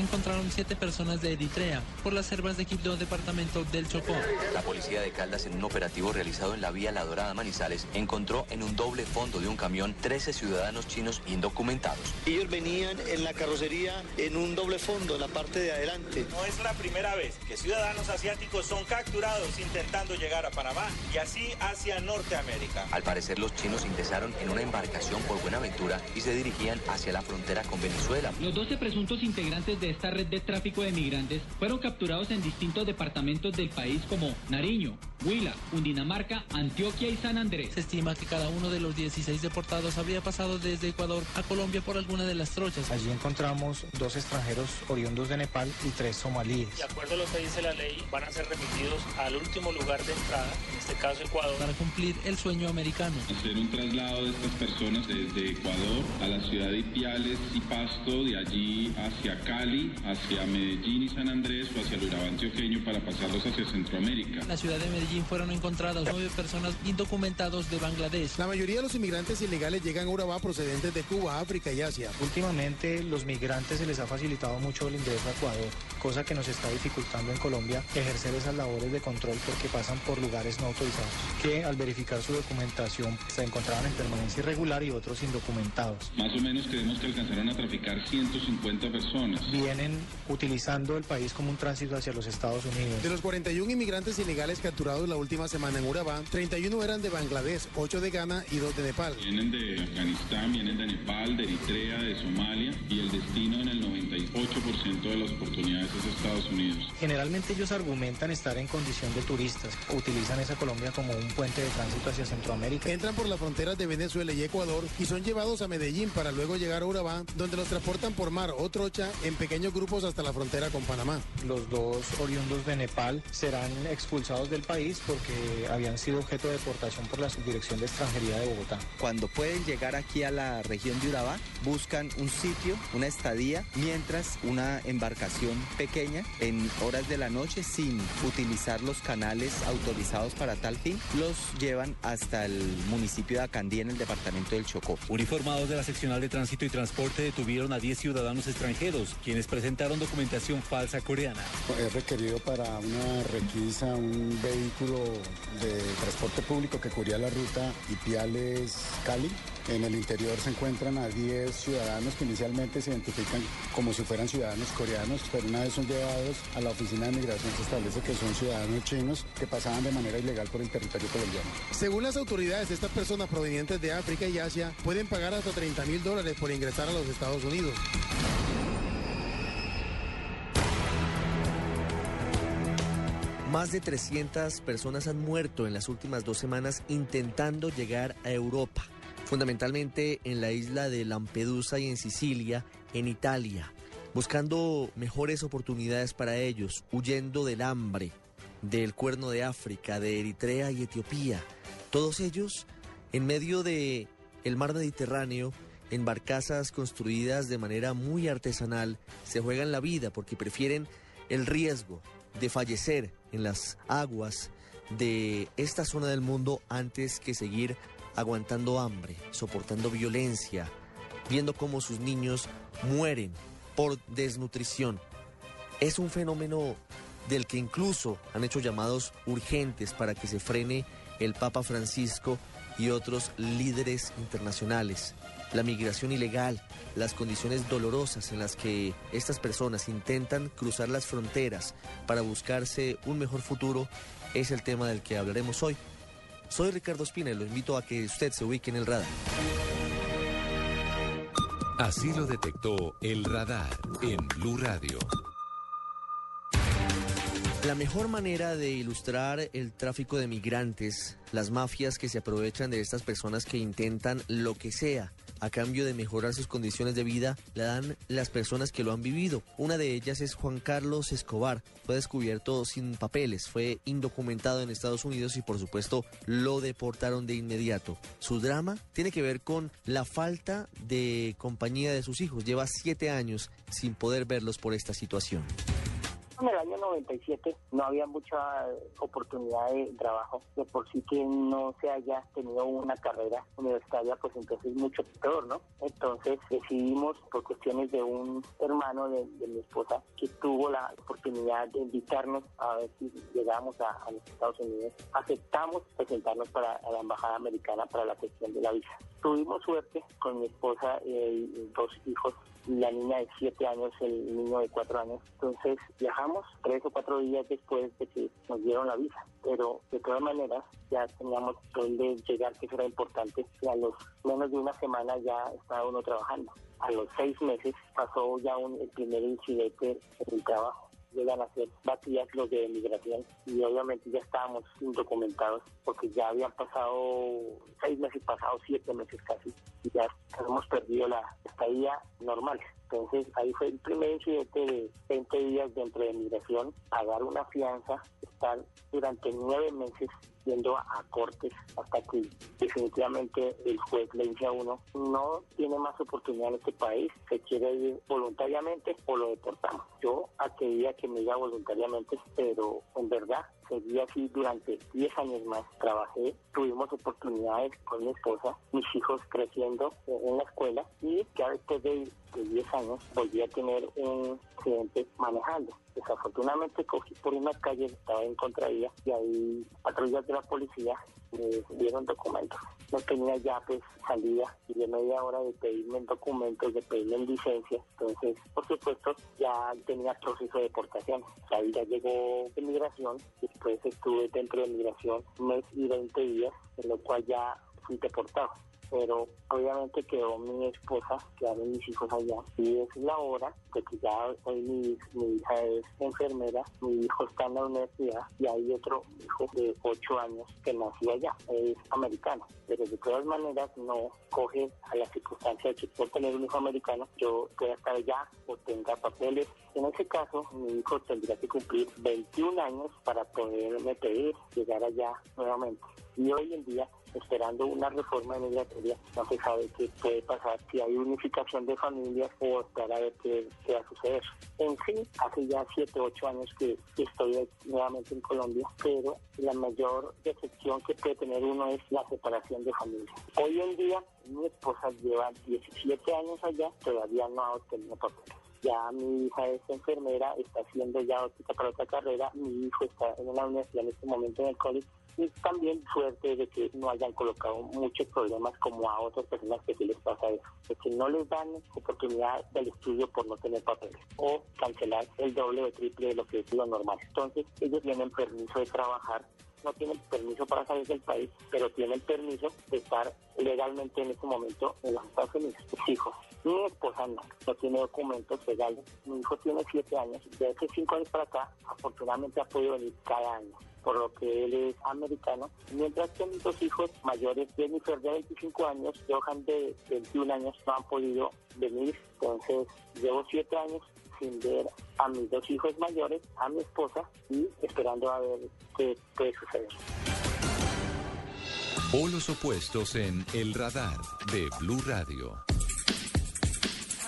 encontraron siete personas de Eritrea por las selvas de Quibdó, departamento del Chocó. La policía de Caldas, en un operativo realizado en la vía La Dorada Manizales, encontró en un doble fondo de un camión 13 ciudadanos chinos indocumentados. Ellos venían en la carrocería en un doble fondo, en la parte de adelante. No es la primera vez que ciudadanos asiáticos son capturados intentando llegar a Panamá y así hacia Norteamérica. Al parecer, los chinos ingresaron en una embarcación por Buenaventura y se dirigían hacia la frontera con Venezuela. Los 12 presuntos integrantes de esta red de tráfico de migrantes fueron capturados en distintos departamentos del país como Nariño, Huila, Cundinamarca, Antioquia y San Andrés. Se estima que cada uno de los 16 deportados habría pasado desde Ecuador a Colombia por alguna de las trochas. Allí encontramos dos extranjeros oriundos de Nepal y tres somalíes. De acuerdo a lo que dice la ley, van a ser remitidos al último lugar de entrada, en este caso Ecuador. Para cumplir el sueño americano. Hacer un traslado de estas personas desde Ecuador a la ciudad de Ipiales y Pasto, de allí hacia Cali hacia Medellín y San Andrés o hacia el Urabá antioqueño para pasarlos hacia Centroamérica. En la ciudad de Medellín fueron encontradas nueve personas indocumentados de Bangladesh. La mayoría de los inmigrantes ilegales llegan a Urabá procedentes de Cuba, África y Asia. Últimamente los migrantes se les ha facilitado mucho el ingreso a Ecuador, cosa que nos está dificultando en Colombia ejercer esas labores de control porque pasan por lugares no autorizados, que al verificar su documentación se encontraban en permanencia irregular y otros indocumentados. Más o menos creemos que alcanzaron a traficar 150 personas vienen utilizando el país como un tránsito hacia los Estados Unidos. De los 41 inmigrantes ilegales capturados la última semana en Urabá, 31 eran de Bangladesh, 8 de Ghana y 2 de Nepal. Vienen de Afganistán, vienen de Nepal, de Eritrea, de Somalia y el destino en el 98% de las oportunidades es Estados Unidos. Generalmente ellos argumentan estar en condición de turistas, utilizan esa Colombia como un puente de tránsito hacia Centroamérica. Entran por las fronteras de Venezuela y Ecuador y son llevados a Medellín para luego llegar a Urabá, donde los transportan por mar o trocha en pequeños grupos hasta la frontera con Panamá. Los dos oriundos de Nepal serán expulsados del país porque habían sido objeto de deportación por la Subdirección de Extranjería de Bogotá. Cuando pueden llegar aquí a la región de Urabá, buscan un sitio, una estadía, mientras una embarcación pequeña en horas de la noche sin utilizar los canales autorizados para tal fin, los llevan hasta el municipio de Acandí en el departamento del Chocó. Uniformados de la seccional de tránsito y transporte detuvieron a 10 ciudadanos extranjeros, quienes presentaron documentación falsa coreana. Es requerido para una requisa un vehículo de transporte público que cubría la ruta Ipiales-Cali. En el interior se encuentran a 10 ciudadanos que inicialmente se identifican como si fueran ciudadanos coreanos, pero una vez son llevados a la oficina de migración se establece que son ciudadanos chinos que pasaban de manera ilegal por el territorio colombiano. Según las autoridades, estas personas provenientes de África y Asia pueden pagar hasta 30 mil dólares por ingresar a los Estados Unidos. Más de 300 personas han muerto en las últimas dos semanas intentando llegar a Europa, fundamentalmente en la isla de Lampedusa y en Sicilia, en Italia, buscando mejores oportunidades para ellos, huyendo del hambre, del cuerno de África, de Eritrea y Etiopía. Todos ellos en medio de mar Mediterráneo, en barcazas construidas de manera muy artesanal, se juegan la vida porque prefieren el riesgo de fallecer en las aguas de esta zona del mundo antes que seguir aguantando hambre, soportando violencia, viendo cómo sus niños mueren por desnutrición. Es un fenómeno del que incluso han hecho llamados urgentes para que se frene el Papa Francisco y otros líderes internacionales. La migración ilegal, las condiciones dolorosas en las que estas personas intentan cruzar las fronteras para buscarse un mejor futuro es el tema del que hablaremos hoy. Soy Ricardo Espina y lo invito a que usted se ubique en el radar. Así lo detectó el radar en Blue Radio. La mejor manera de ilustrar el tráfico de migrantes, las mafias que se aprovechan de estas personas que intentan lo que sea a cambio de mejorar sus condiciones de vida, la dan las personas que lo han vivido. Una de ellas es Juan Carlos Escobar. Fue descubierto sin papeles, fue indocumentado en Estados Unidos y por supuesto lo deportaron de inmediato. Su drama tiene que ver con la falta de compañía de sus hijos. Lleva siete años sin poder verlos por esta situación. En el año 97 no había mucha oportunidad de trabajo, de por sí que no se haya tenido una carrera universitaria, pues entonces mucho peor, ¿no? Entonces decidimos, por cuestiones de un hermano de, mi esposa, que tuvo la oportunidad de invitarnos a ver si llegamos a, los Estados Unidos, aceptamos presentarnos para la Embajada Americana para la cuestión de la visa. Tuvimos suerte con mi esposa y dos hijos la niña de 7 años, el niño de 4 años. Entonces viajamos tres o cuatro días después de que nos dieron la visa, pero de todas maneras ya teníamos donde llegar, que eso era importante, y a los menos de una semana ya estaba uno trabajando. A los seis meses pasó ya un, el primer incidente en el trabajo llegan a ser batidas los de migración y obviamente ya estábamos indocumentados porque ya habían pasado seis meses pasados, siete meses casi, y ya hemos perdido la estadía normal. Entonces ahí fue el primer incidente de 20 días dentro de migración, pagar una fianza, estar durante nueve meses yendo a cortes hasta que definitivamente el juez le dice a uno no tiene más oportunidad en este país, se quiere ir voluntariamente o lo deportamos. Yo aquella que me iba voluntariamente, pero en verdad seguí así durante 10 años más. Trabajé, tuvimos oportunidades con mi esposa, mis hijos creciendo en la escuela y ya después de, 10 años volví a tener un accidente manejando. Desafortunadamente cogí por una calle, estaba en contravía y ahí patrullas de la policía me dieron documentos. No tenía ya pues salida y de media hora de pedirme documentos, de pedirme licencia. Entonces, por supuesto, ya tenía proceso de deportación. Ahí ya llegó de migración, después estuve dentro de migración un mes y 20 días, en lo cual ya fui deportado pero obviamente quedó mi esposa, quedaron mis hijos allá. Y es la hora de que ya hoy mi, mi hija es enfermera, mi hijo está en la universidad y hay otro hijo de 8 años que nació allá, es americano. Pero de todas maneras no coge a la circunstancia de que por tener un hijo americano yo pueda estar allá o tenga papeles. En ese caso, mi hijo tendría que cumplir 21 años para poderme pedir llegar allá nuevamente. Y hoy en día esperando una reforma migratoria. No se sabe qué puede pasar, si hay unificación de familias o esperar a ver qué, va a suceder. En fin, hace ya 7, 8 años que estoy nuevamente en Colombia, pero la mayor decepción que puede tener uno es la separación de familia. Hoy en día, mi esposa lleva 17 años allá, todavía no ha obtenido papeles ya mi hija es enfermera, está haciendo ya óptica para otra carrera, mi hijo está en una universidad en este momento en el college y también suerte de que no hayan colocado muchos problemas como a otras personas que sí les pasa eso, de que no les dan oportunidad del estudio por no tener papeles o cancelar el doble o triple de lo que es lo normal. Entonces ellos tienen permiso de trabajar no tienen permiso para salir del país, pero tienen permiso de estar legalmente en este momento en los Estados Unidos. Mis hijos, mi esposa no, no tiene documentos legales. Mi hijo tiene siete años. De hace cinco años para acá, afortunadamente ha podido venir cada año por lo que él es americano, mientras que mis dos hijos mayores, Jennifer de 25 años, Johan de 21 años, no han podido venir. Entonces, llevo siete años sin ver a mis dos hijos mayores, a mi esposa y esperando a ver qué puede suceder. los opuestos en El Radar de Blue Radio.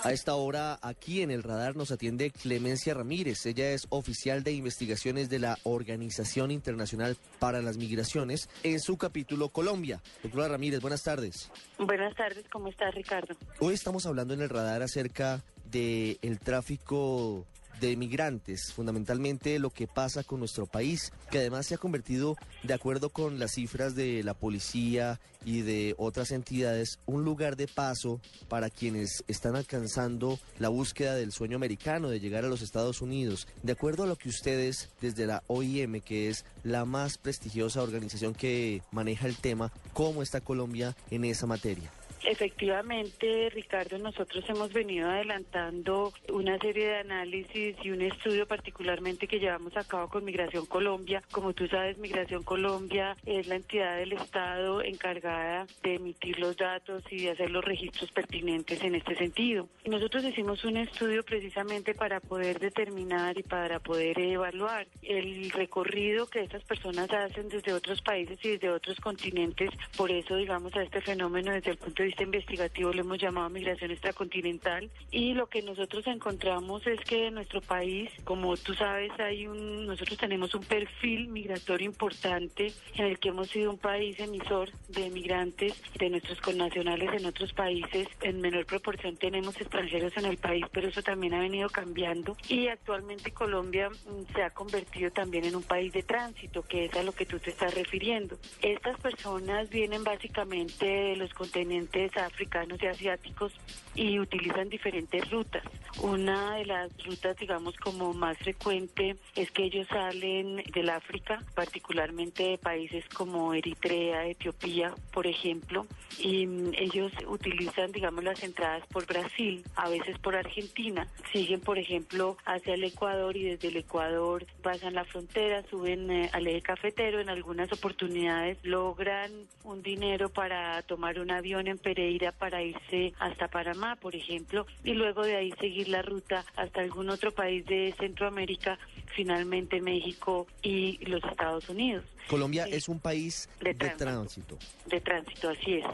A esta hora, aquí en el radar nos atiende Clemencia Ramírez. Ella es oficial de investigaciones de la Organización Internacional para las Migraciones en su capítulo Colombia. Doctora Ramírez, buenas tardes. Buenas tardes, ¿cómo estás, Ricardo? Hoy estamos hablando en el radar acerca del el tráfico de migrantes, fundamentalmente lo que pasa con nuestro país, que además se ha convertido, de acuerdo con las cifras de la policía y de otras entidades, un lugar de paso para quienes están alcanzando la búsqueda del sueño americano de llegar a los Estados Unidos. De acuerdo a lo que ustedes desde la OIM, que es la más prestigiosa organización que maneja el tema, ¿cómo está Colombia en esa materia? Efectivamente, Ricardo, nosotros hemos venido adelantando una serie de análisis y un estudio particularmente que llevamos a cabo con Migración Colombia. Como tú sabes, Migración Colombia es la entidad del Estado encargada de emitir los datos y de hacer los registros pertinentes en este sentido. Nosotros hicimos un estudio precisamente para poder determinar y para poder evaluar el recorrido que estas personas hacen desde otros países y desde otros continentes. Por eso, digamos, a este fenómeno desde el punto de vista investigativo lo hemos llamado migración extracontinental y lo que nosotros encontramos es que en nuestro país, como tú sabes, hay un nosotros tenemos un perfil migratorio importante en el que hemos sido un país emisor de migrantes de nuestros connacionales en otros países. En menor proporción tenemos extranjeros en el país, pero eso también ha venido cambiando y actualmente Colombia mm, se ha convertido también en un país de tránsito, que es a lo que tú te estás refiriendo. Estas personas vienen básicamente de los continentes africanos y asiáticos y utilizan diferentes rutas. Una de las rutas, digamos, como más frecuente es que ellos salen del África, particularmente de países como Eritrea, Etiopía, por ejemplo, y mm, ellos utilizan, digamos, las entradas por Brasil, a veces por Argentina, siguen, por ejemplo, hacia el Ecuador y desde el Ecuador pasan la frontera, suben eh, al eje cafetero, en algunas oportunidades logran un dinero para tomar un avión en Pereira para irse hasta Panamá, por ejemplo, y luego de ahí seguir la ruta hasta algún otro país de Centroamérica, finalmente México y los Estados Unidos. Colombia es un país de tránsito. De tránsito, así es.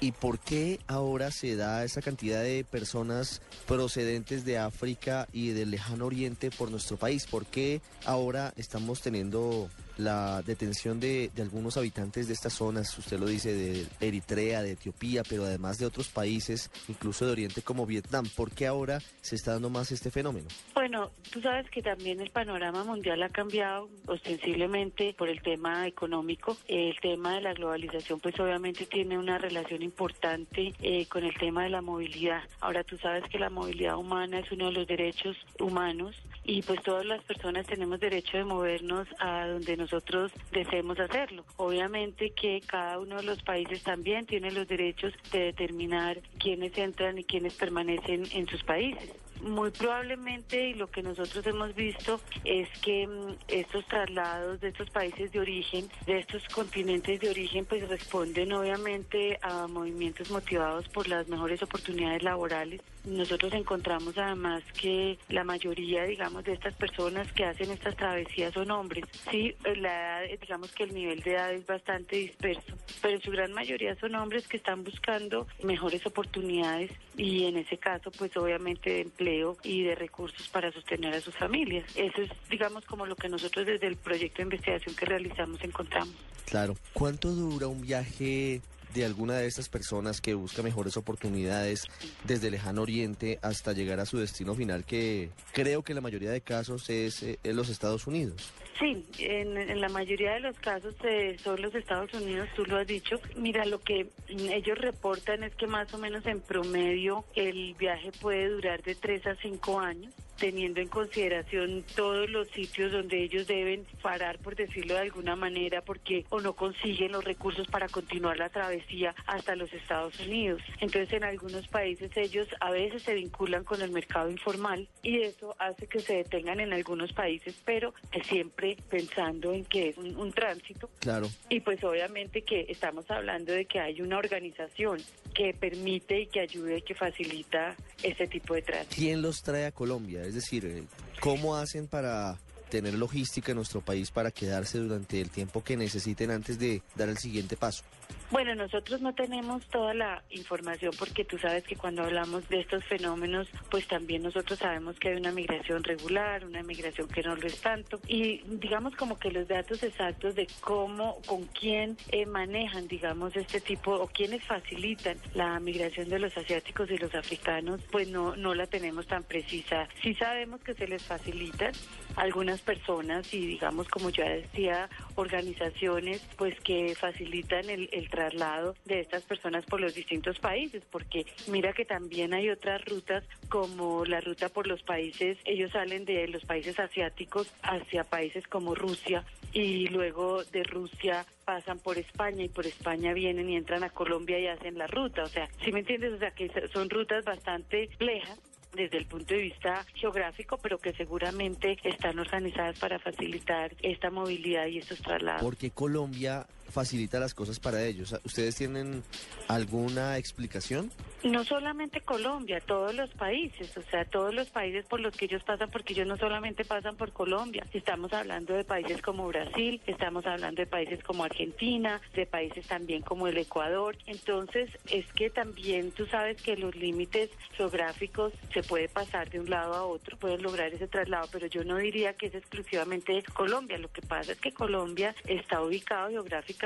¿Y por qué ahora se da esa cantidad de personas procedentes de África y del lejano oriente por nuestro país? ¿Por qué ahora estamos teniendo la detención de, de, algunos habitantes de estas zonas, usted lo dice, de Eritrea, de Etiopía, pero además de otros países, incluso de Oriente como Vietnam. ¿Por qué ahora se está dando más este fenómeno? Bueno, tú sabes que también el panorama mundial ha cambiado ostensiblemente por el tema económico. El tema de la globalización pues obviamente tiene una relación importante eh, con el tema de la movilidad. Ahora tú sabes que la movilidad humana es uno de los derechos humanos y pues todas las personas tenemos derecho de movernos a donde nosotros deseemos hacerlo. Obviamente que cada uno de los países también tiene los derechos de determinar quiénes entran y quiénes permanecen en sus países. Muy probablemente, y lo que nosotros hemos visto, es que mm, estos traslados de estos países de origen, de estos continentes de origen, pues responden obviamente a movimientos motivados por las mejores oportunidades laborales. Nosotros encontramos además que la mayoría, digamos, de estas personas que hacen estas travesías son hombres. Sí, la edad, digamos que el nivel de edad es bastante disperso, pero su gran mayoría son hombres que están buscando mejores oportunidades y en ese caso, pues obviamente de empleo y de recursos para sostener a sus familias. Eso es, digamos, como lo que nosotros desde el proyecto de investigación que realizamos encontramos. Claro. ¿Cuánto dura un viaje de alguna de estas personas que busca mejores oportunidades desde lejano oriente hasta llegar a su destino final, que creo que en la mayoría de casos es en eh, los Estados Unidos. Sí, en, la mayoría de los casos eh, son los Estados Unidos, tú lo has dicho. Mira, lo que ellos reportan es que más o menos en promedio el viaje puede durar de tres a cinco años teniendo en consideración todos los sitios donde ellos deben parar, por decirlo de alguna manera, porque o no consiguen los recursos para continuar la travesía hasta los Estados Unidos. Entonces, en algunos países ellos a veces se vinculan con el mercado informal y eso hace que se detengan en algunos países, pero siempre pensando en que es un, tránsito. Claro. Y pues obviamente que estamos hablando de que hay una organización que permite y que ayuda y que facilita este tipo de tránsito. ¿Quién los trae a Colombia? Es decir, eh, ¿cómo hacen para tener logística en nuestro país para quedarse durante el tiempo que necesiten antes de dar el siguiente paso? Bueno, nosotros no tenemos toda la información porque tú sabes que cuando hablamos de estos fenómenos, pues también nosotros sabemos que hay una migración regular, una migración que no lo es tanto. Y digamos como que los datos exactos de cómo, con quién eh, manejan, digamos, este tipo o quiénes facilitan la migración de los asiáticos y los africanos, pues no, no la tenemos tan precisa. Sí sabemos que se les facilitan algunas personas y digamos, como ya decía, organizaciones, pues que facilitan el, el traslado de estas personas por los distintos países, porque mira que también hay otras rutas como la ruta por los países, ellos salen de los países asiáticos hacia países como Rusia y luego de Rusia pasan por España y por España vienen y entran a Colombia y hacen la ruta, o sea, si me entiendes? O sea, que son rutas bastante lejas desde el punto de vista geográfico, pero que seguramente están organizadas para facilitar esta movilidad y estos traslados. Porque Colombia facilita las cosas para ellos. ¿Ustedes tienen alguna explicación? No solamente Colombia, todos los países, o sea, todos los países por los que ellos pasan, porque ellos no solamente pasan por Colombia, estamos hablando de países como Brasil, estamos hablando de países como Argentina, de países también como el Ecuador. Entonces, es que también tú sabes que los límites geográficos se puede pasar de un lado a otro, pueden lograr ese traslado, pero yo no diría que es exclusivamente Colombia. Lo que pasa es que Colombia está ubicado geográficamente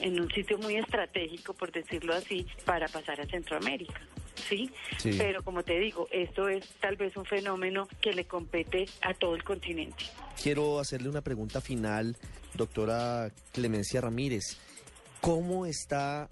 en un sitio muy estratégico, por decirlo así, para pasar a Centroamérica. ¿sí? Pero como te digo, esto es tal vez un fenómeno que le compete a todo el continente. Quiero hacerle una pregunta final, doctora Clemencia Ramírez. ¿Cómo está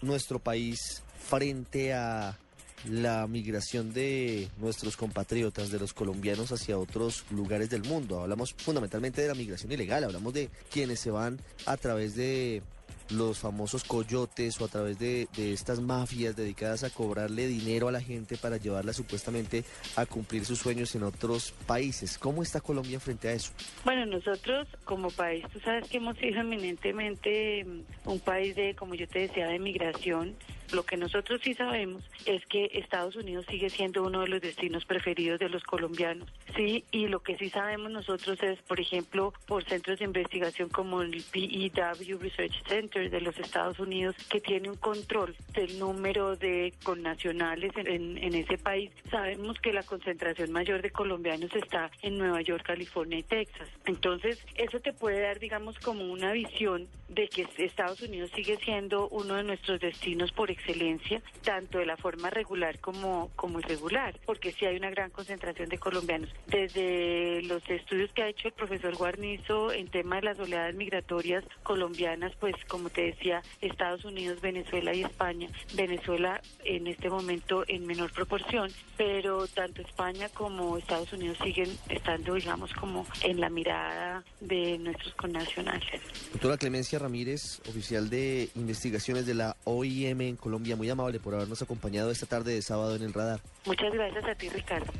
nuestro país frente a la migración de nuestros compatriotas, de los colombianos hacia otros lugares del mundo? Hablamos fundamentalmente de la migración ilegal, hablamos de quienes se van a través de los famosos coyotes o a través de, estas mafias dedicadas a cobrarle dinero a la gente para llevarla supuestamente a cumplir sus sueños en otros países. ¿Cómo está Colombia frente a eso? Bueno, nosotros como país, tú sabes que hemos sido eminentemente mm, un país de, como yo te decía, de migración lo que nosotros sí sabemos es que Estados Unidos sigue siendo uno de los destinos preferidos de los colombianos, sí, y lo que sí sabemos nosotros es, por ejemplo, por centros de investigación como el PEW Research Center de los Estados Unidos, que tiene un control del número de connacionales en, ese país, sabemos que la concentración mayor de colombianos está en Nueva York, California y Texas. Entonces, eso te puede dar, digamos, como una visión de que Estados Unidos sigue siendo uno de nuestros destinos por excelencia, tanto de la forma regular como, como irregular, porque sí hay una gran concentración de colombianos. Desde los estudios que ha hecho el profesor Guarnizo en tema de las oleadas migratorias colombianas, pues como te decía, Estados Unidos, Venezuela y España. Venezuela en este momento en menor proporción, pero tanto España como Estados Unidos siguen estando, digamos, como en la mirada de nuestros connacionales. Doctora Clemencia Ramírez, oficial de investigaciones de la OIM en Colombia, muy amable por habernos acompañado esta tarde de sábado en el radar. Muchas gracias a ti, Ricardo.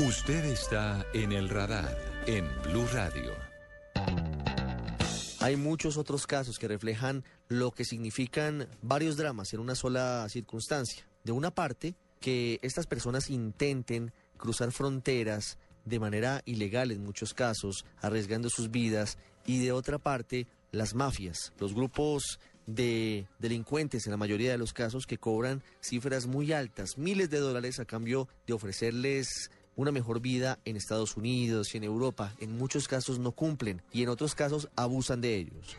Usted está en el radar en Blue Radio. Hay muchos otros casos que reflejan lo que significan varios dramas en una sola circunstancia. De una parte, que estas personas intenten cruzar fronteras de manera ilegal en muchos casos, arriesgando sus vidas, y de otra parte, las mafias, los grupos de delincuentes en la mayoría de los casos que cobran cifras muy altas, miles de dólares a cambio de ofrecerles una mejor vida en Estados Unidos y en Europa. En muchos casos no cumplen y en otros casos abusan de ellos.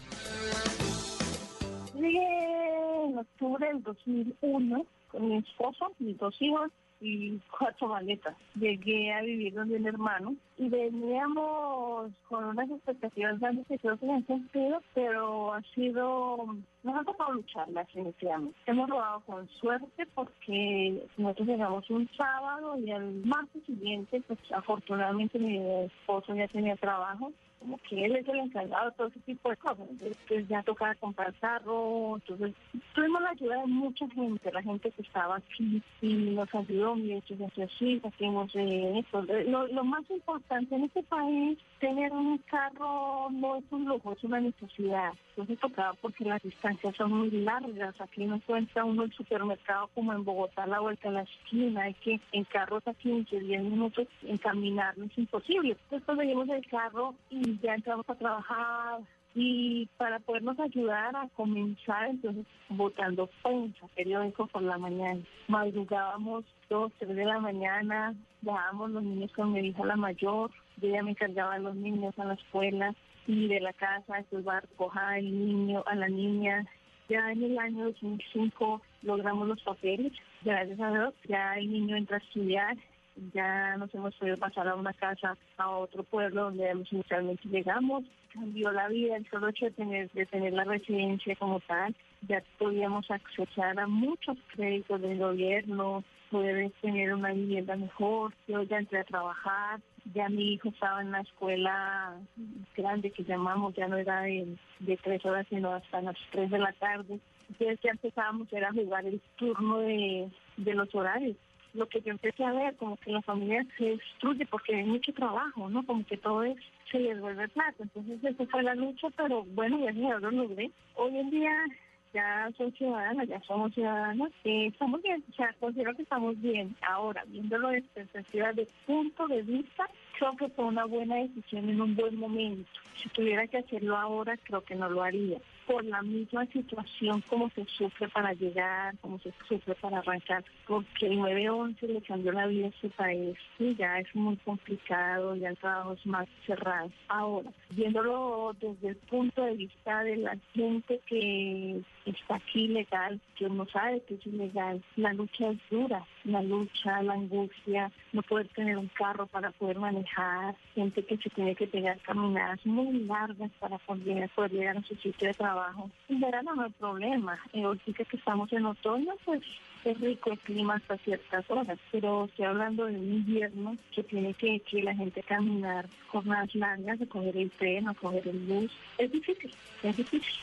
Llegué en octubre del 2001 con mi esposo, mis dos hijos y cuatro maletas. Llegué a vivir donde mi hermano y veníamos con unas expectativas grandes que creo que han sentido, pero ha sido, nos ha tocado lucharlas inicialmente. Hemos rodado con suerte porque nosotros llegamos un sábado y el martes siguiente, pues afortunadamente mi esposo ya tenía trabajo como que él es el encargado de todo ese tipo de cosas. Entonces ya tocaba comprar carro, entonces tuvimos la ayuda de mucha gente, la gente que estaba aquí y nos ayudó, y hecho así, hacemos eh, esto. Lo, lo más importante en este país, tener un carro no es un lujo, es una necesidad. Entonces tocaba porque las distancias son muy largas, aquí no encuentra uno el supermercado como en Bogotá, la vuelta a la esquina, hay que en carros a 15, 10 minutos en no es imposible. Entonces conseguimos el carro y ya entramos a trabajar, Y para podernos ayudar a comenzar, entonces, votando prensa, periódico por la mañana. Madrugábamos dos, tres de la mañana, dejábamos los niños con mi hija la mayor, yo ya me encargaba de los niños a la escuela y de la casa, después va a recoger al niño, a la niña. Ya en el año 2005 logramos los papeles, gracias a Dios, ya el niño entra a estudiar, ya nos hemos podido pasar a una casa, a otro pueblo donde inicialmente llegamos, cambió la vida el solo hecho de tener, de tener la residencia como tal, ya podíamos acceder a muchos créditos del gobierno, poder tener una vivienda mejor, yo ya entré a trabajar, ya mi hijo estaba en la escuela grande que llamamos, ya no era de, tres horas, sino hasta las tres de la tarde. Entonces ya empezábamos era jugar el turno de los horarios. Lo que yo empecé a ver, como que la familia se destruye porque hay mucho trabajo, ¿no? Como que todo es, se les vuelve plata. Entonces esa fue la lucha, pero bueno, ya lo logré. Hoy en día ya soy ciudadana, ya somos ciudadanas, eh, estamos bien, o sea, considero que estamos bien. Ahora, viéndolo desde perspectiva de punto de vista, creo que fue una buena decisión en un buen momento. Si tuviera que hacerlo ahora, creo que no lo haría por la misma situación como se sufre para llegar, como se sufre para arrancar, porque el 9-11 le cambió la vida a este país y ya es muy complicado, ya el trabajo es más cerrado. Ahora, viéndolo desde el punto de vista de la gente que está aquí ilegal, que no sabe que es ilegal, la lucha es dura, la lucha, la angustia, no poder tener un carro para poder manejar, gente que se tiene que pegar caminadas muy largas para poder, llegar a su sitio de trabajo en verano no hay problema. Eh, ahorita que estamos en otoño, pues es rico el clima hasta ciertas horas, pero estoy hablando de un invierno que tiene que, que la gente caminar jornadas largas, de coger el tren o coger el bus. Es difícil, es difícil.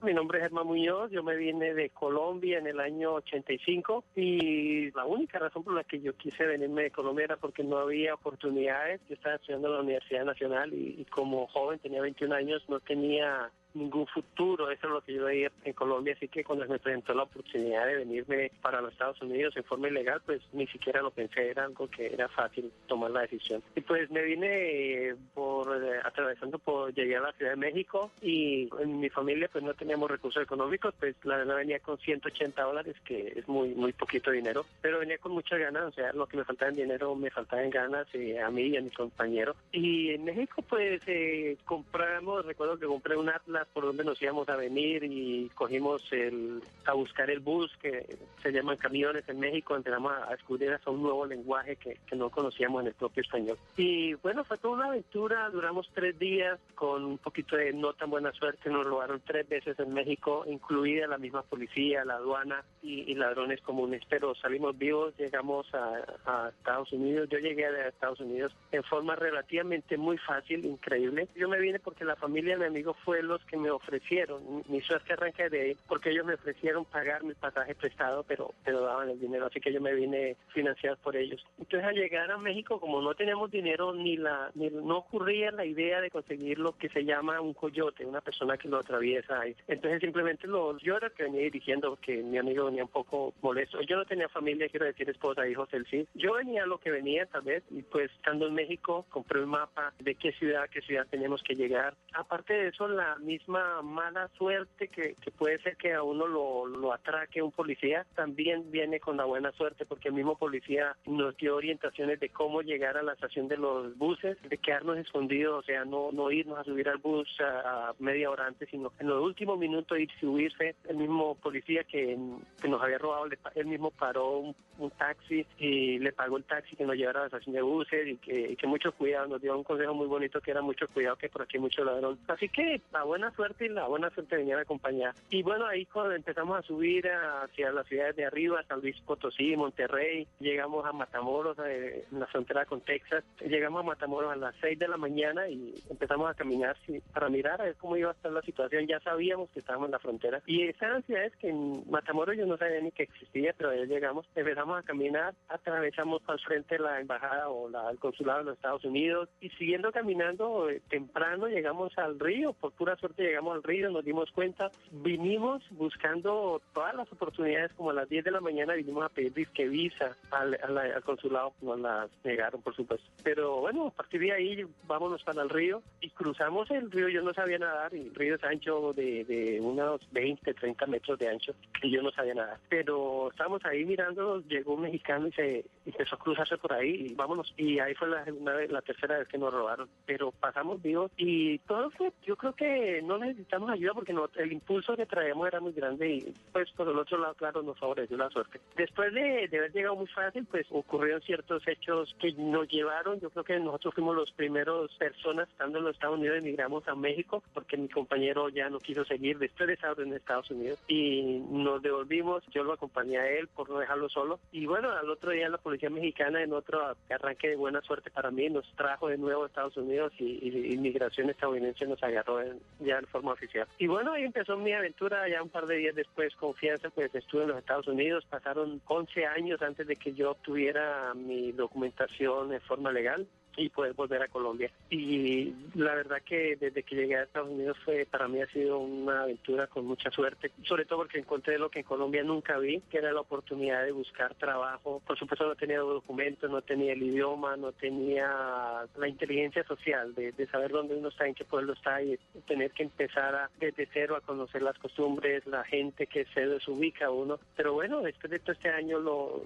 Mi nombre es Germán Muñoz, yo me vine de Colombia en el año 85 y la única razón por la que yo quise venirme de Colombia era porque no había oportunidades. Yo estaba estudiando en la Universidad Nacional y, como joven, tenía 21 años, no tenía ningún futuro, eso es lo que yo veía en Colombia, así que cuando me presentó la oportunidad de venirme para los Estados Unidos en forma ilegal, pues ni siquiera lo pensé, era algo que era fácil tomar la decisión. Y pues me vine por eh, atravesando por, llegué a la Ciudad de México y en mi familia pues no teníamos recursos económicos, pues la verdad venía con 180 dólares, que es muy muy poquito dinero, pero venía con muchas ganas, o sea, lo que me faltaba en dinero me faltaba en ganas eh, a mí y a mi compañero. Y en México pues eh, compramos, recuerdo que compré un Atlas por donde nos íbamos a venir y cogimos el, a buscar el bus, que se llaman camiones en México, empezamos a, descubrir hasta un nuevo lenguaje que, que, no conocíamos en el propio español. Y bueno, fue toda una aventura, duramos tres días con un poquito de no tan buena suerte, nos robaron tres veces en México, incluida la misma policía, la aduana y, ladrones comunes, pero salimos vivos, llegamos a, Estados Unidos, yo llegué a Estados Unidos en forma relativamente muy fácil, increíble. Yo me vine porque la familia de mi amigo fue los que me ofrecieron. Mi suerte arranca de ahí porque ellos me ofrecieron pagar mi pasaje prestado, pero, daban el dinero, así que yo me vine financiado por ellos. Entonces al llegar a México, como no teníamos dinero, ni la ni, no ocurría la idea de conseguir lo que se llama un coyote, una persona que lo atraviesa. Entonces simplemente lo, yo era el que venía dirigiendo, porque mi amigo venía un poco molesto. Yo no tenía familia, quiero decir esposa, hijos, él sí. Yo venía lo que venía tal vez, y pues estando en México, compré un mapa de qué ciudad, qué ciudad teníamos que llegar. Aparte de eso, la misma mala suerte que, que, puede ser que a uno lo, lo atraque un policía, también viene con la buena suerte porque el mismo policía nos dio orientaciones de cómo llegar a la estación de los buses, de quedarnos escondidos, o sea, no, no irnos a subir al bus a media hora antes, sino en los últimos minutos irse subirse. El mismo policía que, que nos había robado, él mismo paró un, un, taxi y le pagó el taxi que nos llevara a la estación de buses y que, y que mucho cuidado, nos dio un consejo muy bonito que era mucho cuidado que por aquí hay mucho ladrón. Así que la buena suerte y la buena suerte venía a acompañar. Y bueno, ahí cuando empezamos a subir hacia las ciudades de arriba, San Luis Potosí, Monterrey, llegamos a Matamoros, eh, en la frontera con Texas, llegamos a Matamoros a las 6 de la mañana y empezamos a caminar para mirar a ver cómo iba a estar la situación. Ya sabíamos que estábamos en la frontera. Y esas ciudades que en Matamoros yo no sabía ni que existía, pero ahí llegamos, empezamos a caminar, atravesamos al frente la embajada o la, el consulado de los Estados Unidos y siguiendo caminando eh, temprano llegamos al río, por pura suerte llegamos al río, nos dimos cuenta, vinimos buscando todas las oportunidades, como a las 10 de la mañana vinimos a pedir disque visa al, al- al consulado, nos las negaron por supuesto. Pero bueno, a partir de ahí vámonos para el río y cruzamos el río, yo no sabía nadar, el río es ancho de, unos 20, 30 metros de ancho, y yo no sabía nadar. Pero estábamos ahí mirando, llegó un mexicano y se empezó a cruzarse por ahí y vámonos. Y ahí fue la, una vez- la tercera vez que nos robaron. Pero pasamos vivos y todo fue, yo creo que no necesitamos ayuda porque no- el impulso que traíamos era muy grande y pues por el otro lado, claro, nos favoreció la suerte. Después de, de haber llegado muy fácil, pues ocurrieron ciertos hechos que nos llevaron, yo creo que nosotros fuimos los primeros personas estando en los Estados Unidos, emigramos a México porque mi compañero ya no quiso seguir después de estar en Estados Unidos y nos devolvimos, yo lo acompañé a él por no dejarlo solo y bueno, al otro día la policía mexicana en otro arranque de buena suerte para mí nos trajo de nuevo a Estados Unidos y, y inmigración estadounidense nos agarró en- ya en forma oficial. Y bueno, ahí empezó mi aventura, ya un par de días después, confianza, pues estuve en los Estados Unidos, pasaron 11 años antes de que yo obtuviera mi documentación en forma legal y poder volver a Colombia. Y la verdad que desde que llegué a Estados Unidos fue para mí ha sido una aventura con mucha suerte, sobre todo porque encontré lo que en Colombia nunca vi, que era la oportunidad de buscar trabajo. Por supuesto no tenía documentos, no tenía el idioma, no tenía la inteligencia social de, de saber dónde uno está, en qué pueblo está y tener que empezar a, desde cero a conocer las costumbres, la gente que se desubica uno. Pero bueno, después de todo este año, lo,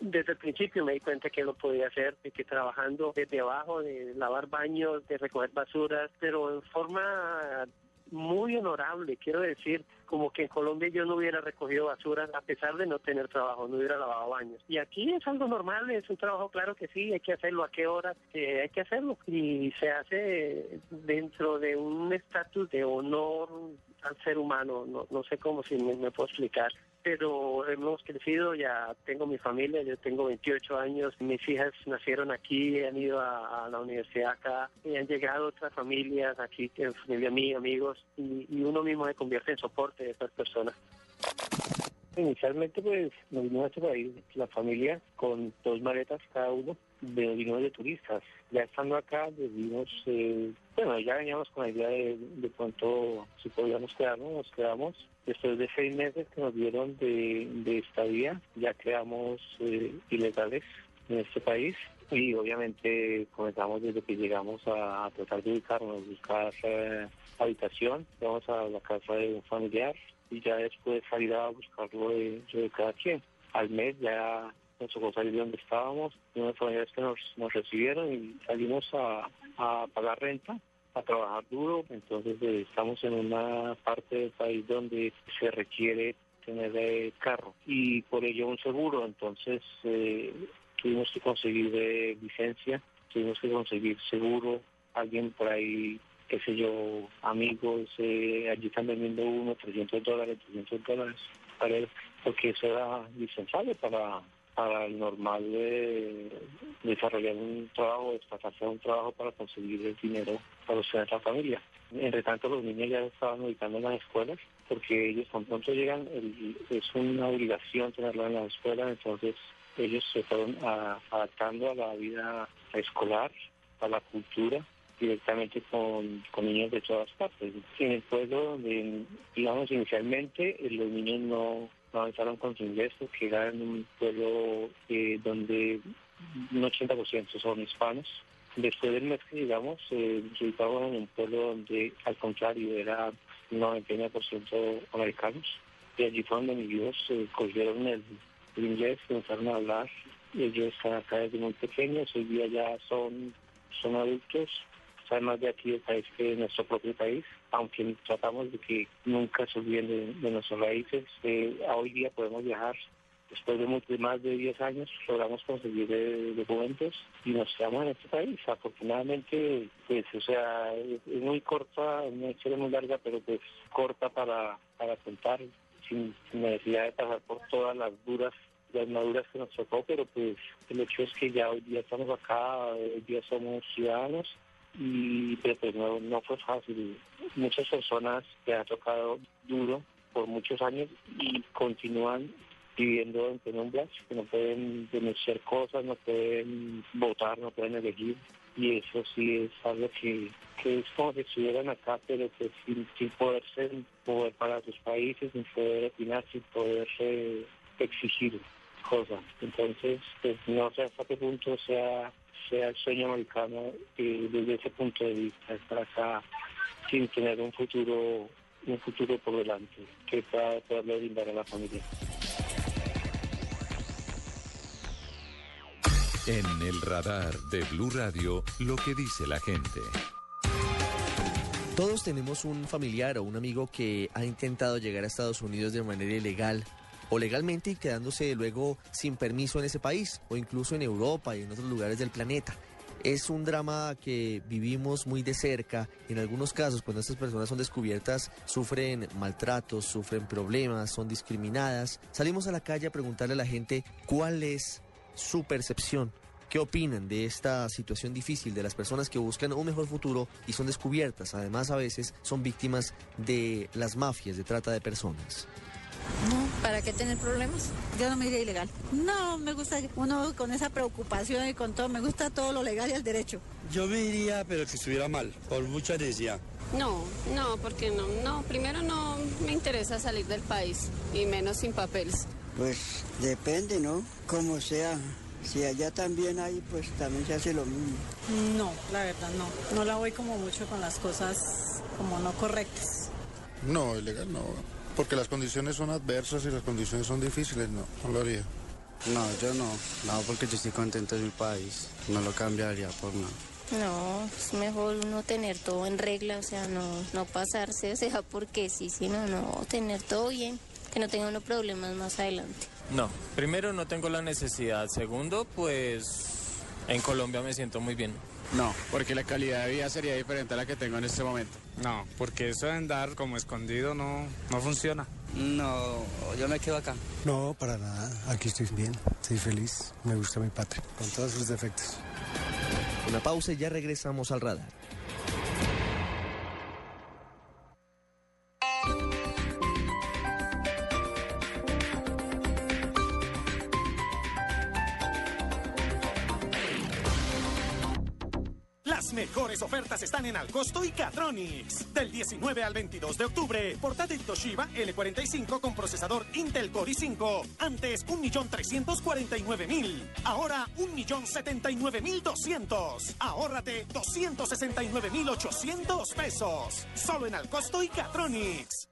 desde el principio me di cuenta que lo podía hacer, y que trabajando desde abajo, de lavar baños, de recoger basuras, pero en forma muy honorable, quiero decir, como que en Colombia yo no hubiera recogido basuras a pesar de no tener trabajo, no hubiera lavado baños. Y aquí es algo normal, es un trabajo claro que sí, hay que hacerlo, a qué horas, que hay que hacerlo. Y se hace dentro de un estatus de honor al ser humano, no, no sé cómo si me puedo explicar pero hemos crecido, ya tengo mi familia, yo tengo 28 años, mis hijas nacieron aquí, han ido a, la universidad acá, y han llegado otras familias aquí, que familia mía, amigos, y, y uno mismo se convierte en soporte de estas personas. Inicialmente pues nos vinimos a este país, la familia, con dos maletas cada uno, de, vinimos de turistas. Ya estando acá, decidimos, eh, bueno, ya veníamos con la idea de, de pronto si podíamos quedarnos, nos quedamos. Después de seis meses que nos dieron de, de estadía, ya quedamos eh, ilegales en este país y obviamente comenzamos desde que llegamos a, a tratar de ubicarnos, buscar eh, habitación, vamos a la casa de un familiar y ya después salir a buscar lo de, de cada quien. Al mes ya tocó salir de donde estábamos, y unas familiares que nos, nos recibieron y salimos a, a pagar renta, a trabajar duro, entonces eh, estamos en una parte del país donde se requiere tener eh, carro y por ello un seguro, entonces eh, tuvimos que conseguir eh, licencia, tuvimos que conseguir seguro, alguien por ahí qué sé yo, amigos, eh, allí están vendiendo uno, 300 dólares, 300 dólares, para él, porque eso era indispensable para, para el normal de desarrollar un trabajo, desplazarse a un trabajo para conseguir el dinero para sostener la familia. Entre tanto, los niños ya estaban ubicando en las escuelas, porque ellos tan pronto llegan, es una obligación tenerlo en las escuelas, entonces ellos se fueron adaptando a la vida escolar, a la cultura, directamente con, niños de todas partes. En el pueblo digamos, inicialmente eh, los niños no avanzaron con su inglés porque era en un pueblo eh, donde un 80% son hispanos. Después del mes que llegamos, eh, en un pueblo donde, al contrario, era 99% americanos. Y allí fue donde mis hijos eh, cogieron el, el inglés, comenzaron a hablar. Ellos están acá desde muy pequeños, hoy día ya son, son adultos, saben más de aquí del país que de nuestro propio país, aunque tratamos de que nunca se olviden de, de nuestras raíces. Eh, hoy día podemos viajar. Después de, más de 10 años logramos conseguir eh, documentos y nos quedamos en este país. Afortunadamente, pues, o sea, es, muy corta, una historia muy larga, pero pues corta para, para contar, sin, sin necesidad de pasar por todas las duras las maduras que nos tocó, pero pues el hecho es que ya hoy día estamos acá, hoy día somos ciudadanos y pero pues no, no fue fácil. Muchas personas que han tocado duro por muchos años y continúan viviendo en penumbras, que no pueden denunciar cosas, no pueden votar, no pueden elegir. y eso sí es algo que, que es como si estuvieran acá, pero pues sin, sin poderse mover para sus países, sin poder opinar, sin poderse exigir cosas. Entonces, pues no sé hasta qué punto sea, sea el sueño americano eh, desde ese punto de vista, estar acá sin tener un futuro un futuro por delante que pueda poderle brindar a la familia. En el radar de Blue Radio, lo que dice la gente. Todos tenemos un familiar o un amigo que ha intentado llegar a Estados Unidos de manera ilegal o legalmente y quedándose luego sin permiso en ese país o incluso en Europa y en otros lugares del planeta. Es un drama que vivimos muy de cerca. En algunos casos, cuando estas personas son descubiertas, sufren maltratos, sufren problemas, son discriminadas. Salimos a la calle a preguntarle a la gente cuál es su percepción. ¿Qué opinan de esta situación difícil de las personas que buscan un mejor futuro y son descubiertas? Además, a veces son víctimas de las mafias de trata de personas. No, ¿para qué tener problemas? Yo no me iría ilegal. No, me gusta uno con esa preocupación y con todo, me gusta todo lo legal y el derecho. Yo me iría, pero que estuviera mal, por mucha necesidad. No, no, porque no, no, primero no me interesa salir del país y menos sin papeles. Pues depende, ¿no? Como sea. Si allá también hay, pues también se hace lo mismo. No, la verdad no. No la voy como mucho con las cosas como no correctas. No, ilegal no. Porque las condiciones son adversas y las condiciones son difíciles, no, no lo haría. No, yo no. No, porque yo estoy contento en mi país. No lo cambiaría por nada. No, es mejor uno tener todo en regla, o sea, no, no pasarse, o sea, porque sí, sino no, tener todo bien, que no tenga unos problemas más adelante. No, primero no tengo la necesidad, segundo, pues en Colombia me siento muy bien. No, porque la calidad de vida sería diferente a la que tengo en este momento. No, porque eso de andar como escondido no, no funciona. No, yo me quedo acá. No, para nada. Aquí estoy bien, estoy feliz, me gusta mi patria, con todos sus defectos. Una pausa y ya regresamos al radar. Mejores ofertas están en Alcosto y Catronics. Del 19 al 22 de octubre, portátil Toshiba L45 con procesador Intel Core i5. Antes 1.349.000. Ahora 1.079.200. Ahórrate 269.800 pesos. Solo en Alcosto y Catronics.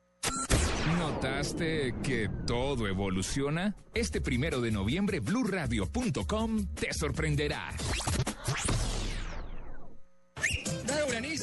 ¿Notaste que todo evoluciona? Este primero de noviembre, blurradio.com te sorprenderá. Doble anís.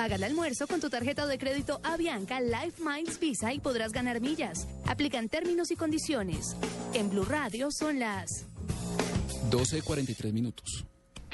Paga el almuerzo con tu tarjeta de crédito Avianca Life Miles Visa y podrás ganar millas. Aplican términos y condiciones. En Blue Radio son las 12.43 minutos.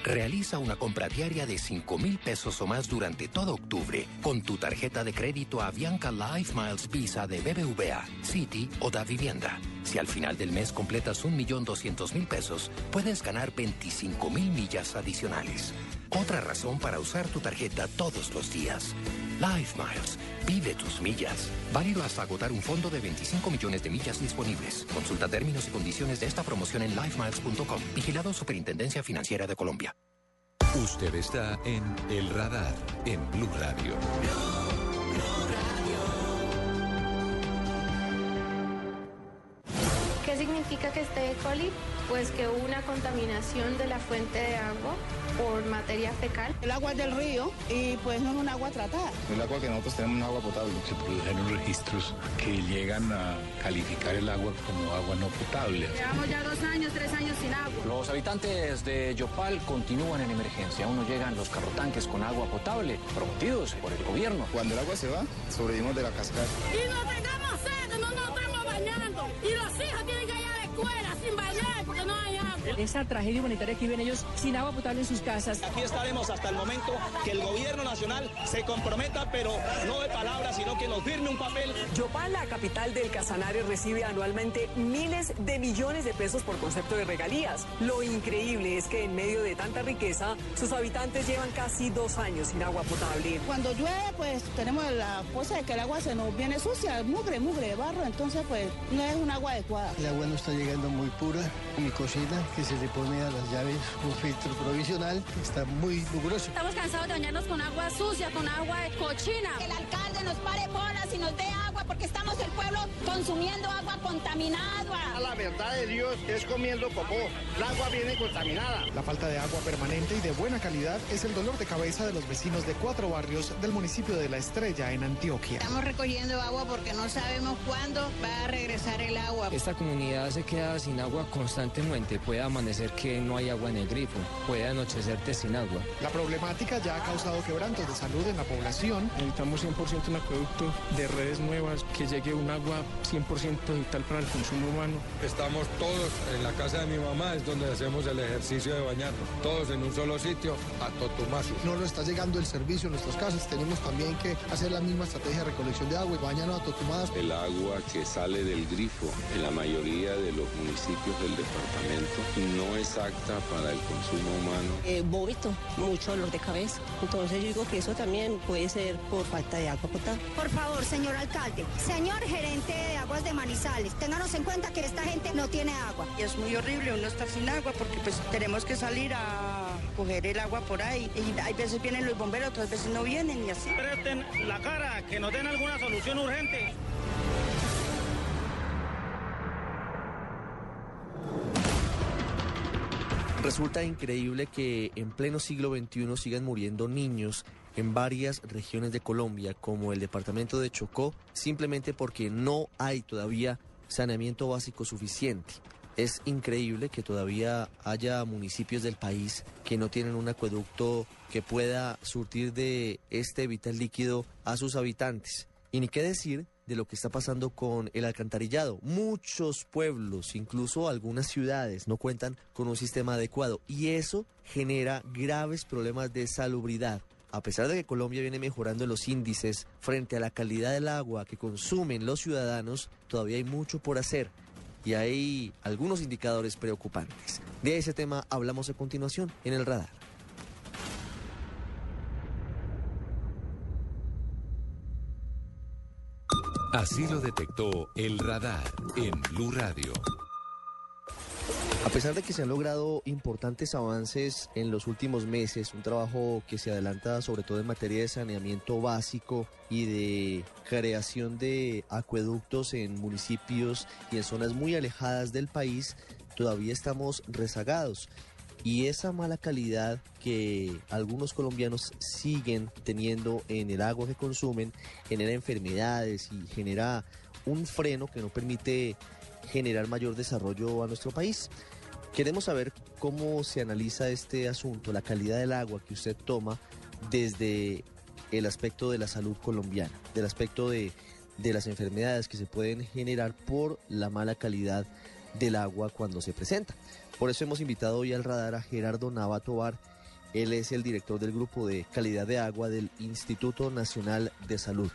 Realiza una compra diaria de 5 mil pesos o más durante todo octubre con tu tarjeta de crédito Avianca Life Miles Visa de BBVA, City o Da Vivienda. Si al final del mes completas 1.200.000 pesos, puedes ganar 25 mil millas adicionales. Otra razón para usar tu tarjeta todos los días. Life Miles. Vive tus millas. Válido hasta agotar un fondo de 25 millones de millas disponibles. Consulta términos y condiciones de esta promoción en lifemiles.com. Vigilado Superintendencia Financiera de Colombia. Usted está en El Radar, en Blue Radio. ¿Qué significa que esté E. coli? Pues que hubo una contaminación de la fuente de agua por materia fecal. El agua es del río y pues no es un agua tratada. El agua que nosotros tenemos es agua potable. Se produjeron registros que llegan a calificar el agua como agua no potable. Llevamos ya dos años, tres años sin agua. Los habitantes de Yopal continúan en emergencia. Aún no llegan los carrotanques con agua potable prometidos por el gobierno. Cuando el agua se va, sobrevivimos de la cascada. Y no Esa tragedia humanitaria que viven ellos sin agua potable en sus casas. Aquí estaremos hasta el momento que el gobierno nacional se comprometa, pero no de palabras, sino que nos firme un papel. Yopal, la capital del Casanare, recibe anualmente miles de millones de pesos por concepto de regalías. Lo increíble es que en medio de tanta riqueza, sus habitantes llevan casi dos años sin agua potable. Cuando llueve, pues tenemos la cosa de que el agua se nos viene sucia, mugre, mugre, barro, entonces pues no es un agua adecuada. El agua no está llegando muy pura. Mi cocina, que se le pone a las llaves un filtro provisional, está muy mugroso. Estamos cansados de bañarnos con agua sucia, con agua de cochina. Que el alcalde nos pare bolas y nos dé agua porque estamos el pueblo consumiendo agua contaminada. La verdad de Dios es comiendo popó. El agua viene contaminada. La falta de agua permanente y de buena calidad es el dolor de cabeza de los vecinos de cuatro barrios del municipio de La Estrella en Antioquia. Estamos recogiendo agua porque no sabemos cuándo va a regresar el agua. Esta comunidad se queda sin agua constantemente. Puede amanecer que no hay agua en el grifo. Puede anochecerte sin agua. La problemática ya ha causado quebrantos de salud en la población. Necesitamos 100% un acueducto de redes nuevas, que llegue un agua 100% vital para el consumo humano. Estamos todos en la casa de mi mamá, es donde hacemos el ejercicio de bañarnos. Todos en un solo sitio, a Totumazo. No nos está llegando el servicio en nuestras casas. Tenemos también que hacer la misma estrategia de recolección de agua y bañarnos a Totumadas. El agua que sale del grifo en la mayoría de los municipios del departamento no es apta para el consumo humano. Eh, vómito, mucho dolor de cabeza. Entonces yo digo que eso también puede ser por falta de agua potable. Por favor, señor alcalde, señor gerente de aguas de Manizales, ténganos en cuenta que esta gente no tiene agua. Y es muy horrible uno estar sin agua porque pues tenemos que salir a coger el agua por ahí. Y hay veces vienen los bomberos, otras veces no vienen y así. Presten la cara, que nos den alguna solución urgente. Resulta increíble que en pleno siglo XXI sigan muriendo niños en varias regiones de Colombia, como el departamento de Chocó, simplemente porque no hay todavía saneamiento básico suficiente. Es increíble que todavía haya municipios del país que no tienen un acueducto que pueda surtir de este vital líquido a sus habitantes. Y ni qué decir de lo que está pasando con el alcantarillado. Muchos pueblos, incluso algunas ciudades, no cuentan con un sistema adecuado y eso genera graves problemas de salubridad. A pesar de que Colombia viene mejorando los índices frente a la calidad del agua que consumen los ciudadanos, todavía hay mucho por hacer y hay algunos indicadores preocupantes. De ese tema hablamos a continuación en el radar. Así lo detectó el radar en Blue Radio. A pesar de que se han logrado importantes avances en los últimos meses, un trabajo que se adelanta sobre todo en materia de saneamiento básico y de creación de acueductos en municipios y en zonas muy alejadas del país, todavía estamos rezagados. Y esa mala calidad que algunos colombianos siguen teniendo en el agua que consumen genera enfermedades y genera un freno que no permite generar mayor desarrollo a nuestro país. Queremos saber cómo se analiza este asunto, la calidad del agua que usted toma desde el aspecto de la salud colombiana, del aspecto de, de las enfermedades que se pueden generar por la mala calidad del agua cuando se presenta. Por eso hemos invitado hoy al radar a Gerardo Navatovar. Él es el director del grupo de calidad de agua del Instituto Nacional de Salud.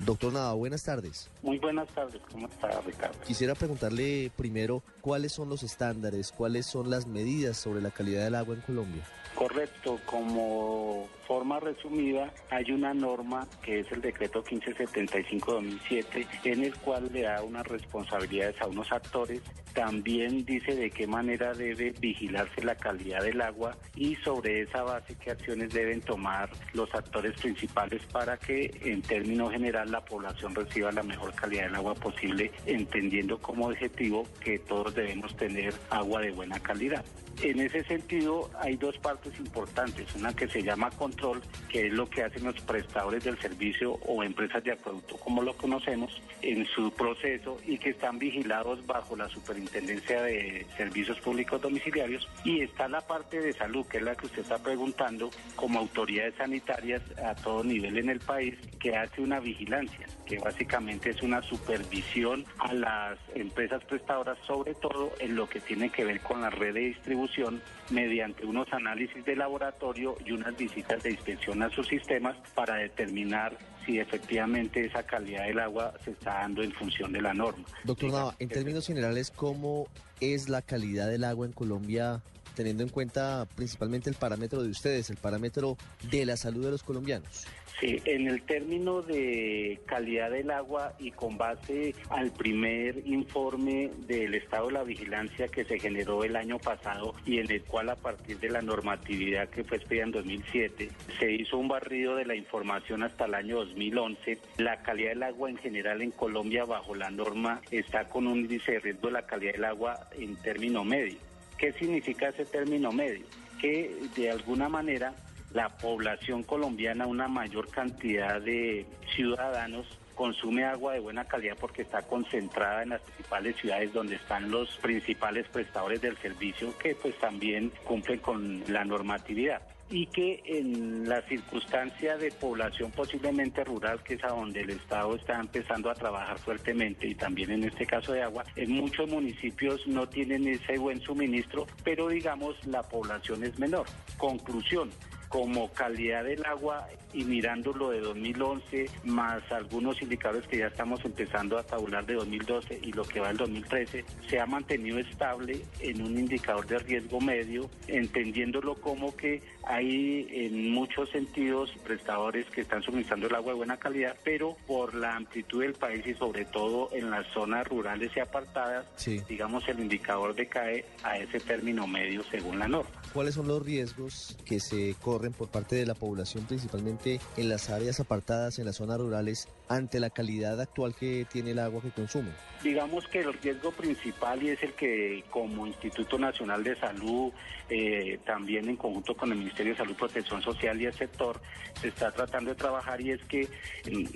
Doctor Nava, buenas tardes. Muy buenas tardes, ¿cómo está Ricardo? Quisiera preguntarle primero cuáles son los estándares, cuáles son las medidas sobre la calidad del agua en Colombia. Correcto, como forma resumida, hay una norma que es el decreto 1575-2007 en el cual le da unas responsabilidades a unos actores. También dice de qué manera debe vigilarse la calidad del agua y sobre esa base qué acciones deben tomar los actores principales para que en términos general la población reciba la mejor calidad del agua posible, entendiendo como objetivo que todos debemos tener agua de buena calidad. En ese sentido, hay dos partes importantes. Una que se llama control, que es lo que hacen los prestadores del servicio o empresas de acueducto, como lo conocemos, en su proceso y que están vigilados bajo la Superintendencia de Servicios Públicos Domiciliarios. Y está la parte de salud, que es la que usted está preguntando, como autoridades sanitarias a todo nivel en el país, que hace una vigilancia que básicamente es una supervisión a las empresas prestadoras, sobre todo en lo que tiene que ver con la red de distribución, mediante unos análisis de laboratorio y unas visitas de inspección a sus sistemas para determinar si efectivamente esa calidad del agua se está dando en función de la norma. Doctor Nava, en términos generales, ¿cómo es la calidad del agua en Colombia? Teniendo en cuenta principalmente el parámetro de ustedes, el parámetro de la salud de los colombianos. Sí, en el término de calidad del agua y con base al primer informe del estado de la vigilancia que se generó el año pasado y en el cual a partir de la normatividad que fue expedida en 2007 se hizo un barrido de la información hasta el año 2011, la calidad del agua en general en Colombia bajo la norma está con un índice de riesgo de la calidad del agua en término medio. ¿Qué significa ese término medio? Que de alguna manera la población colombiana, una mayor cantidad de ciudadanos consume agua de buena calidad porque está concentrada en las principales ciudades donde están los principales prestadores del servicio que pues también cumplen con la normatividad y que en la circunstancia de población posiblemente rural, que es a donde el Estado está empezando a trabajar fuertemente y también en este caso de agua, en muchos municipios no tienen ese buen suministro, pero digamos la población es menor. Conclusión, como calidad del agua y mirando lo de 2011 más algunos indicadores que ya estamos empezando a tabular de 2012 y lo que va del 2013, se ha mantenido estable en un indicador de riesgo medio, entendiéndolo como que hay en muchos sentidos prestadores que están suministrando el agua de buena calidad, pero por la amplitud del país y sobre todo en las zonas rurales y apartadas, digamos el indicador decae a ese término medio según la norma. ¿Cuáles son los riesgos que se corren por parte de la población, principalmente en las áreas apartadas, en las zonas rurales, ante la calidad actual que tiene el agua que consumen? Digamos que el riesgo principal y es el que como Instituto Nacional de Salud, eh, también en conjunto con el Ministerio de Salud, Protección Social y el sector, se está tratando de trabajar y es que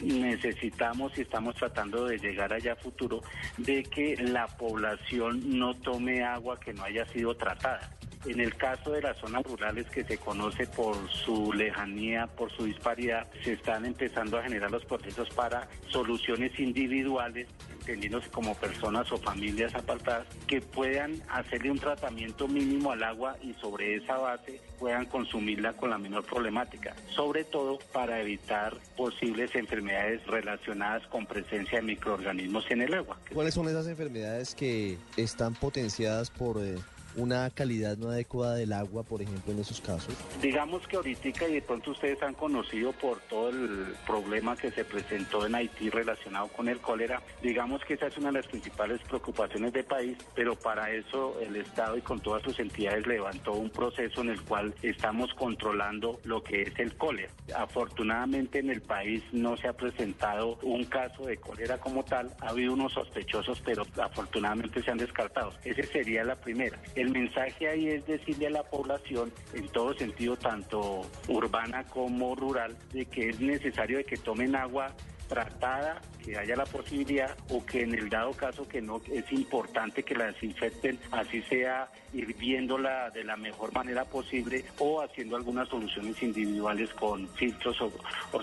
necesitamos y estamos tratando de llegar allá a futuro de que la población no tome agua que no haya sido tratada. En el caso de las zonas rurales que se conoce por su lejanía, por su disparidad, se están empezando a generar los procesos para soluciones individuales entendiéndose como personas o familias apartadas, que puedan hacerle un tratamiento mínimo al agua y sobre esa base puedan consumirla con la menor problemática, sobre todo para evitar posibles enfermedades relacionadas con presencia de microorganismos en el agua. ¿Cuáles son esas enfermedades que están potenciadas por eh, una calidad no adecuada del agua, por ejemplo, en esos casos? Digamos que ahorita y de pronto ustedes han conocido por todo el problema que se presentó en Haití relacionado con el cólera, digamos que esa es una de las principales preocupaciones del país, pero para eso el Estado y con todas sus entidades levantó un proceso en el cual estamos controlando lo que es el cólera. Afortunadamente en el país no se ha presentado un caso de cólera como tal, ha habido unos sospechosos, pero afortunadamente se han descartado. Esa sería la primera. Mensaje ahí es decirle a la población, en todo sentido, tanto urbana como rural, de que es necesario de que tomen agua tratada, que haya la posibilidad o que en el dado caso que no es importante que la desinfecten, así sea hirviéndola de la mejor manera posible o haciendo algunas soluciones individuales con filtros o,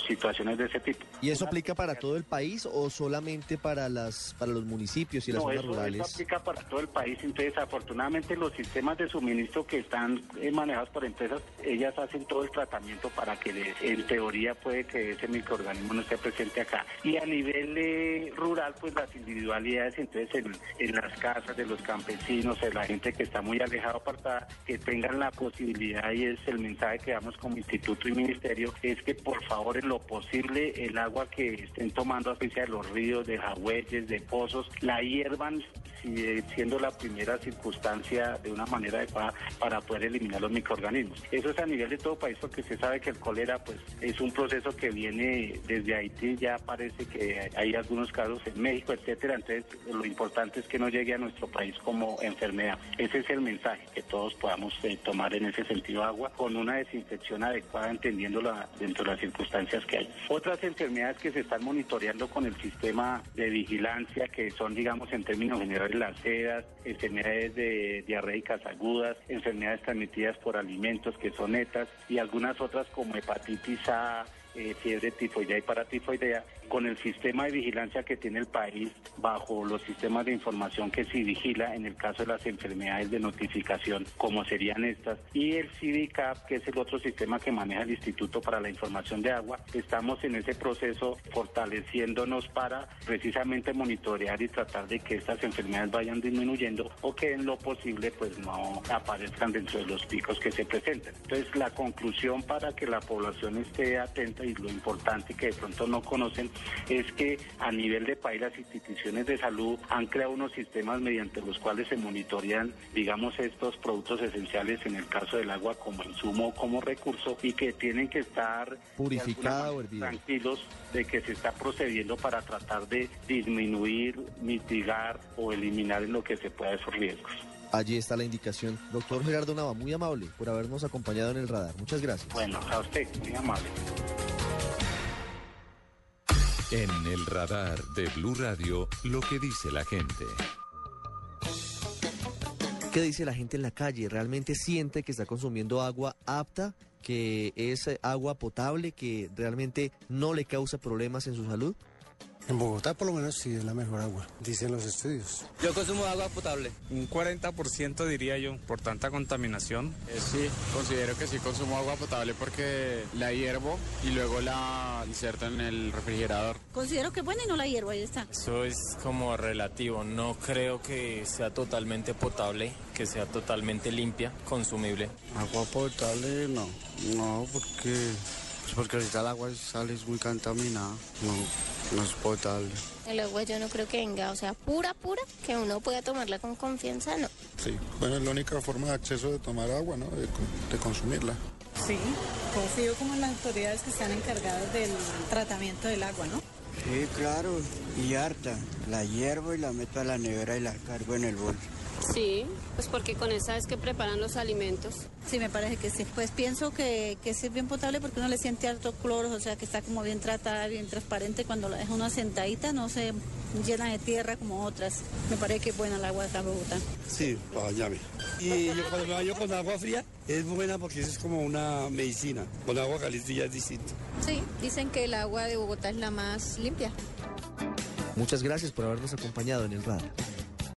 situaciones de ese tipo. ¿Y eso aplica para todo el país o solamente para las para los municipios y las zonas rurales? Eso aplica para todo el país. Entonces, afortunadamente los sistemas de suministro que están eh, manejados por empresas, ellas hacen todo el tratamiento para que en teoría puede que ese microorganismo no esté presente acá Y a nivel eh, rural, pues las individualidades, entonces en, en las casas de los campesinos, de la gente que está muy alejada apartada, que tengan la posibilidad, y es el mensaje que damos como instituto y ministerio, es que por favor en lo posible el agua que estén tomando a de los ríos, de jagüeyes, de pozos, la hiervan si- siendo la primera circunstancia de una manera adecuada para poder eliminar los microorganismos. Eso es a nivel de todo país porque se sabe que el cólera pues es un proceso que viene desde Haití, ya parece que hay algunos casos en México, etcétera, entonces lo importante es que no llegue a nuestro país como enfermedad. Ese es el mensaje, que todos podamos eh, tomar en ese sentido agua con una desinfección adecuada, entendiéndola dentro de las circunstancias que hay. Otras enfermedades que se están monitoreando con el sistema de vigilancia, que son, digamos, en términos generales, las sedas, enfermedades de diarreicas agudas, enfermedades transmitidas por alimentos que son netas y algunas otras como hepatitis A, eh, fiebre tifoidea y paratifoidea, con el sistema de vigilancia que tiene el país bajo los sistemas de información que se vigila en el caso de las enfermedades de notificación, como serían estas, y el CIVICAP, que es el otro sistema que maneja el Instituto para la Información de Agua. Estamos en ese proceso fortaleciéndonos para precisamente monitorear y tratar de que estas enfermedades vayan disminuyendo o que en lo posible pues no aparezcan dentro de los picos que se presentan. Entonces la conclusión para que la población esté atenta y lo importante que de pronto no conocen es que a nivel de país las instituciones de salud han creado unos sistemas mediante los cuales se monitorean, digamos, estos productos esenciales en el caso del agua como insumo o como recurso y que tienen que estar de Purificada alguna o manera hervida. tranquilos de que se está procediendo para tratar de disminuir, mitigar o eliminar en lo que se pueda esos riesgos. Allí está la indicación. Doctor Gerardo Nava, muy amable por habernos acompañado en el radar. Muchas gracias. Bueno, a usted, muy amable. En el radar de Blue Radio, lo que dice la gente. ¿Qué dice la gente en la calle? ¿Realmente siente que está consumiendo agua apta? ¿Que es agua potable? ¿Que realmente no le causa problemas en su salud? En Bogotá por lo menos sí es la mejor agua, dicen los estudios. Yo consumo agua potable. Un 40% diría yo, por tanta contaminación. Eh, sí, considero que sí consumo agua potable porque la hiervo y luego la inserto en el refrigerador. Considero que es buena y no la hiervo, ahí está. Eso es como relativo. No creo que sea totalmente potable, que sea totalmente limpia, consumible. Agua potable no, no porque pues porque ahorita el agua sale es muy contaminada, no, no es potable. El agua yo no creo que venga, o sea, pura, pura, que uno pueda tomarla con confianza, no. Sí, bueno, es la única forma de acceso de tomar agua, ¿no? De, de consumirla. Sí, confío como en las autoridades que están encargadas del tratamiento del agua, ¿no? Sí, claro, y harta. La hiervo y la meto a la nevera y la cargo en el bolso. Sí, pues porque con esa es que preparan los alimentos. Sí, me parece que sí. Pues pienso que, que sí es bien potable porque uno le siente alto cloro, o sea que está como bien tratada, bien transparente. Cuando la deja una sentadita no se llena de tierra como otras. Me parece que es buena el agua de acá en Bogotá. Sí, para bañarme. Y yo cuando me baño con agua fría es buena porque eso es como una medicina. Con agua caliente ya es distinto. Sí, dicen que el agua de Bogotá es la más limpia. Muchas gracias por habernos acompañado en el radar.